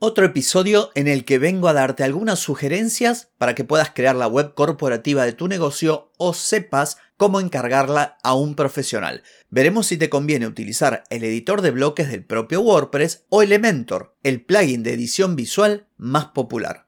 Otro episodio en el que vengo a darte algunas sugerencias para que puedas crear la web corporativa de tu negocio o sepas cómo encargarla a un profesional. Veremos si te conviene utilizar el editor de bloques del propio WordPress o Elementor, el plugin de edición visual más popular.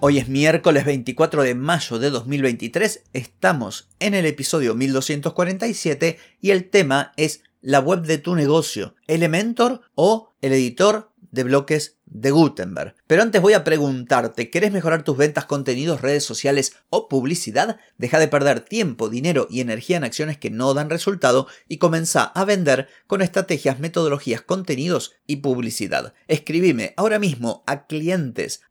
Hoy es miércoles 24 de mayo de 2023, estamos en el episodio 1247 y el tema es la web de tu negocio, Elementor o el editor de bloques de Gutenberg. Pero antes voy a preguntarte, ¿querés mejorar tus ventas, contenidos, redes sociales o publicidad? Deja de perder tiempo, dinero y energía en acciones que no dan resultado y comienza a vender con estrategias, metodologías, contenidos y publicidad. Escribime ahora mismo a clientes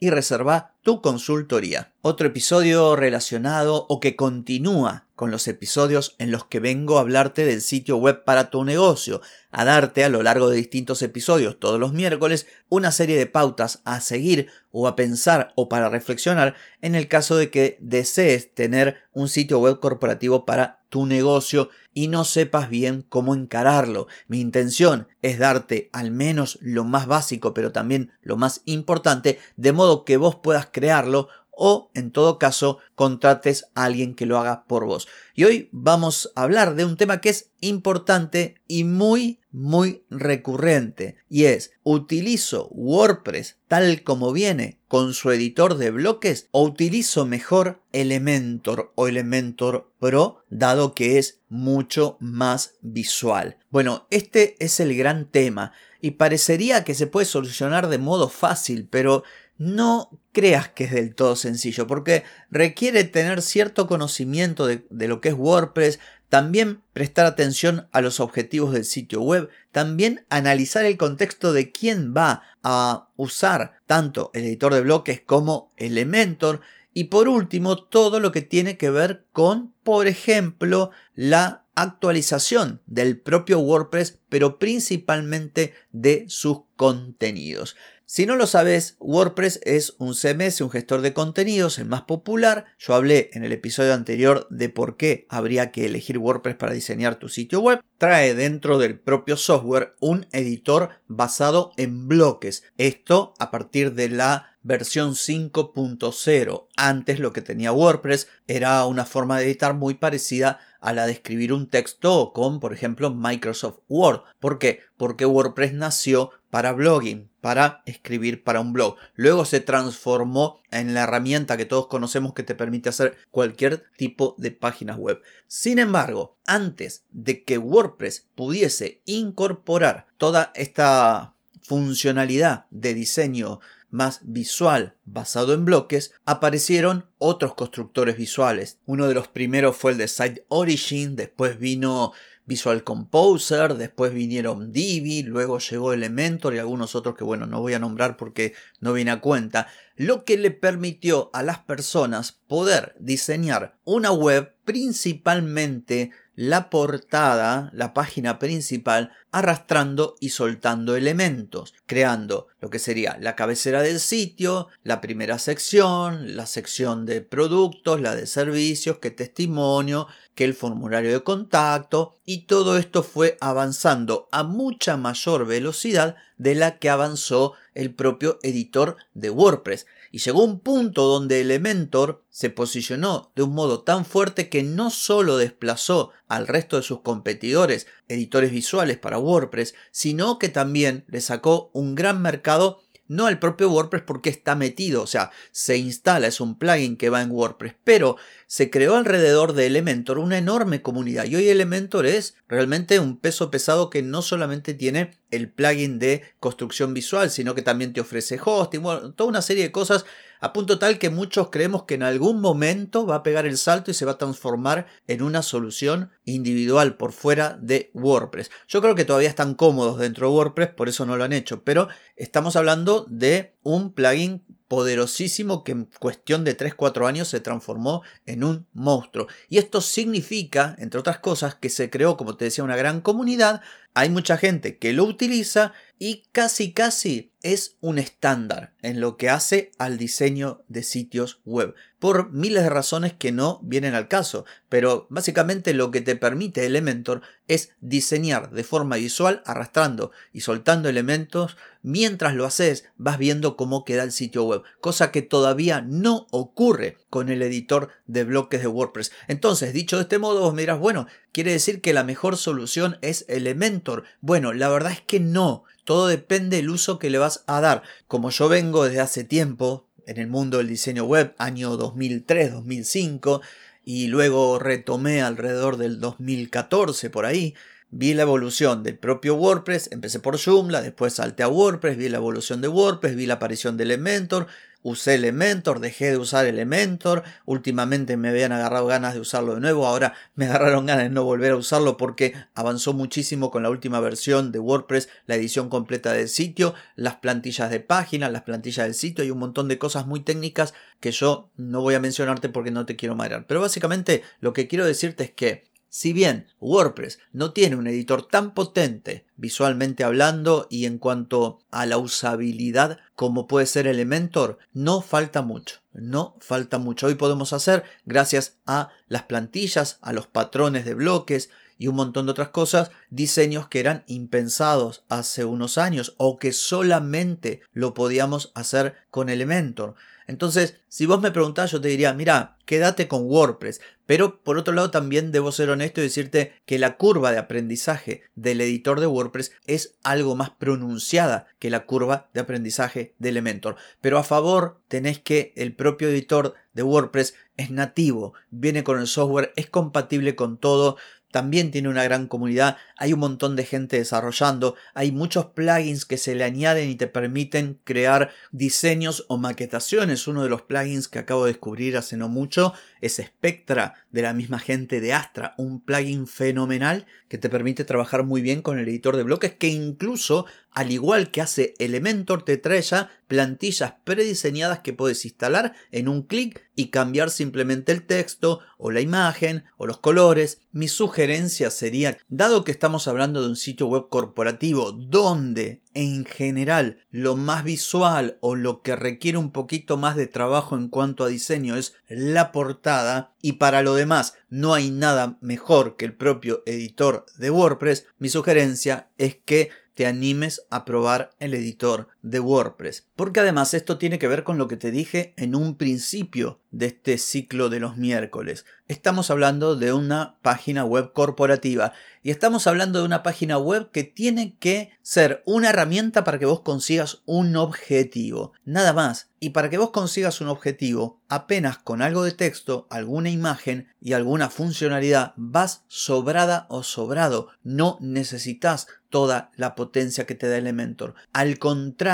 y reserva tu consultoría. Otro episodio relacionado o que continúa con los episodios en los que vengo a hablarte del sitio web para tu negocio, a darte a lo largo de distintos episodios todos los miércoles una serie de pautas a seguir o a pensar o para reflexionar en el caso de que desees tener un sitio web corporativo para tu negocio y no sepas bien cómo encararlo. Mi intención es darte al menos lo más básico pero también lo más importante de modo que vos puedas crearlo o en todo caso contrates a alguien que lo haga por vos. Y hoy vamos a hablar de un tema que es importante y muy muy recurrente y es utilizo WordPress tal como viene con su editor de bloques o utilizo mejor Elementor o Elementor Pro dado que es mucho más visual. Bueno, este es el gran tema y parecería que se puede solucionar de modo fácil, pero no creas que es del todo sencillo, porque requiere tener cierto conocimiento de, lo que es WordPress, también prestar atención a los objetivos del sitio web, también analizar el contexto de quién va a usar tanto el editor de bloques como Elementor, y por último todo lo que tiene que ver con, por ejemplo, la actualización del propio WordPress, pero principalmente de sus contenidos. Si no lo sabes, WordPress es un CMS, un gestor de contenidos, el más popular. Yo hablé en el episodio anterior de por qué habría que elegir WordPress para diseñar tu sitio web. Trae dentro del propio software un editor basado en bloques. Esto a partir de la versión 5.0. Antes lo que tenía WordPress era una forma de editar muy parecida a la de escribir un texto con, por ejemplo, Microsoft Word. ¿Por qué? Porque WordPress nació para blogging, para escribir para un blog. Luego se transformó en la herramienta que todos conocemos que te permite hacer cualquier tipo de páginas web. Sin embargo, antes de que WordPress pudiese incorporar toda esta funcionalidad de diseño más visual basado en bloques, aparecieron otros constructores visuales. Uno de los primeros fue el de Site Origin, después vino Visual Composer, después vinieron Divi, luego llegó Elementor y algunos otros que bueno, no voy a nombrar porque no viene a cuenta, lo que le permitió a las personas poder diseñar una web principalmente la portada, la página principal, arrastrando y soltando elementos, creando lo que sería la cabecera del sitio, la primera sección, la sección de productos, la de servicios, que testimonio, que el formulario de contacto, y todo esto fue avanzando a mucha mayor velocidad de la que avanzó el propio editor de WordPress y llegó un punto donde Elementor se posicionó de un modo tan fuerte que no solo desplazó al resto de sus competidores, editores visuales para WordPress, sino que también le sacó un gran mercado no al propio WordPress porque está metido, o sea, se instala, es un plugin que va en WordPress, pero se creó alrededor de Elementor una enorme comunidad y hoy Elementor es realmente un peso pesado que no solamente tiene el plugin de construcción visual, sino que también te ofrece hosting, bueno, toda una serie de cosas a punto tal que muchos creemos que en algún momento va a pegar el salto y se va a transformar en una solución individual por fuera de WordPress. Yo creo que todavía están cómodos dentro de WordPress, por eso no lo han hecho, pero estamos hablando de un plugin poderosísimo que en cuestión de 3-4 años se transformó en un monstruo. Y esto significa, entre otras cosas, que se creó, como te decía, una gran comunidad, hay mucha gente que lo utiliza y casi casi es un estándar en lo que hace al diseño de sitios web, por miles de razones que no vienen al caso, pero básicamente lo que te permite Elementor es diseñar de forma visual arrastrando y soltando elementos, mientras lo haces vas viendo cómo queda el sitio web, cosa que todavía no ocurre con el editor de bloques de WordPress. Entonces, dicho de este modo, vos me dirás, bueno, quiere decir que la mejor solución es Elementor. Bueno, la verdad es que no. Todo depende del uso que le vas a dar. Como yo vengo desde hace tiempo en el mundo del diseño web, año 2003, 2005, y luego retomé alrededor del 2014 por ahí, vi la evolución del propio WordPress, empecé por Joomla, después salté a WordPress, vi la evolución de WordPress, vi la aparición de Elementor, usé Elementor, dejé de usar Elementor, últimamente me habían agarrado ganas de usarlo de nuevo, ahora me agarraron ganas de no volver a usarlo porque avanzó muchísimo con la última versión de WordPress, la edición completa del sitio, las plantillas de página, las plantillas del sitio y un montón de cosas muy técnicas que yo no voy a mencionarte porque no te quiero marear. Pero básicamente lo que quiero decirte es que si bien WordPress no tiene un editor tan potente visualmente hablando y en cuanto a la usabilidad como puede ser Elementor, no falta mucho. No falta mucho. Hoy podemos hacer, gracias a las plantillas, a los patrones de bloques y un montón de otras cosas, diseños que eran impensados hace unos años o que solamente lo podíamos hacer con Elementor. Entonces, si vos me preguntás, yo te diría, mira, quédate con WordPress. Pero por otro lado, también debo ser honesto y decirte que la curva de aprendizaje del editor de WordPress es algo más pronunciada que la curva de aprendizaje de Elementor. Pero a favor tenés que el propio editor de WordPress es nativo, viene con el software, es compatible con todo, también tiene una gran comunidad, hay un montón de gente desarrollando, hay muchos plugins que se le añaden y te permiten crear diseños o maquetaciones. Uno de los plugins que acabo de descubrir hace no mucho es Spectra de la misma gente de Astra, un plugin fenomenal que te permite trabajar muy bien con el editor de bloques que incluso al igual que hace Elementor te trae plantillas prediseñadas que puedes instalar en un clic y cambiar simplemente el texto o la imagen o los colores. Mi sugerencia sería, dado que estamos hablando de un sitio web corporativo donde en general lo más visual o lo que requiere un poquito más de trabajo en cuanto a diseño es la portada y para lo demás no hay nada mejor que el propio editor de WordPress, mi sugerencia es que te animes a probar el editor de WordPress. Porque además esto tiene que ver con lo que te dije en un principio de este ciclo de los miércoles. Estamos hablando de una página web corporativa y estamos hablando de una página web que tiene que ser una herramienta para que vos consigas un objetivo. Nada más. Y para que vos consigas un objetivo, apenas con algo de texto, alguna imagen y alguna funcionalidad, vas sobrada o sobrado. No necesitas toda la potencia que te da Elementor. Al contrario,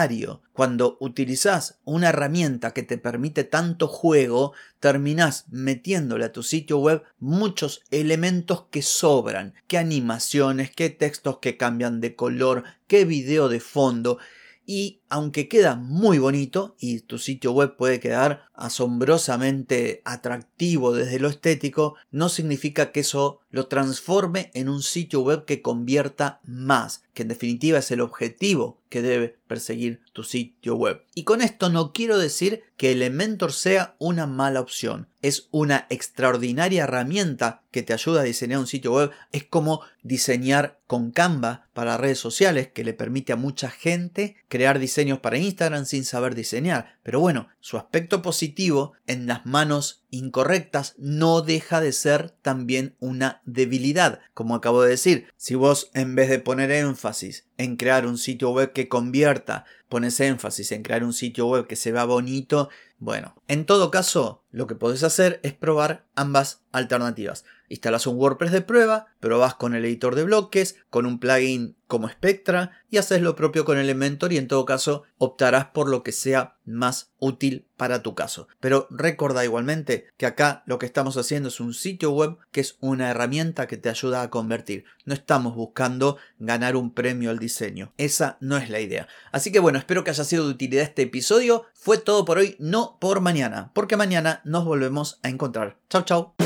cuando utilizas una herramienta que te permite tanto juego, terminás metiéndole a tu sitio web muchos elementos que sobran, qué animaciones, qué textos que cambian de color, qué video de fondo y aunque queda muy bonito y tu sitio web puede quedar asombrosamente atractivo desde lo estético, no significa que eso lo transforme en un sitio web que convierta más, que en definitiva es el objetivo que debe perseguir tu sitio web. Y con esto no quiero decir que Elementor sea una mala opción, es una extraordinaria herramienta que te ayuda a diseñar un sitio web, es como diseñar con Canva para redes sociales que le permite a mucha gente crear diseños para Instagram sin saber diseñar. Pero bueno, su aspecto positivo en las manos incorrectas no deja de ser también una debilidad. Como acabo de decir, si vos en vez de poner énfasis en crear un sitio web que convierta, pones énfasis en crear un sitio web que se vea bonito, bueno, en todo caso, lo que podés hacer es probar ambas alternativas. Instalas un WordPress de prueba, probás con el editor de bloques, con un plugin como Spectra y haces lo propio con Elementor y en todo caso optarás por lo que sea más útil para tu caso. Pero recuerda igualmente que acá lo que estamos haciendo es un sitio web que es una herramienta que te ayuda a convertir. No estamos buscando ganar un premio al diseño. Esa no es la idea. Así que bueno, espero que haya sido de utilidad este episodio. Fue todo por hoy, no por mañana, porque mañana nos volvemos a encontrar. Chau, chau.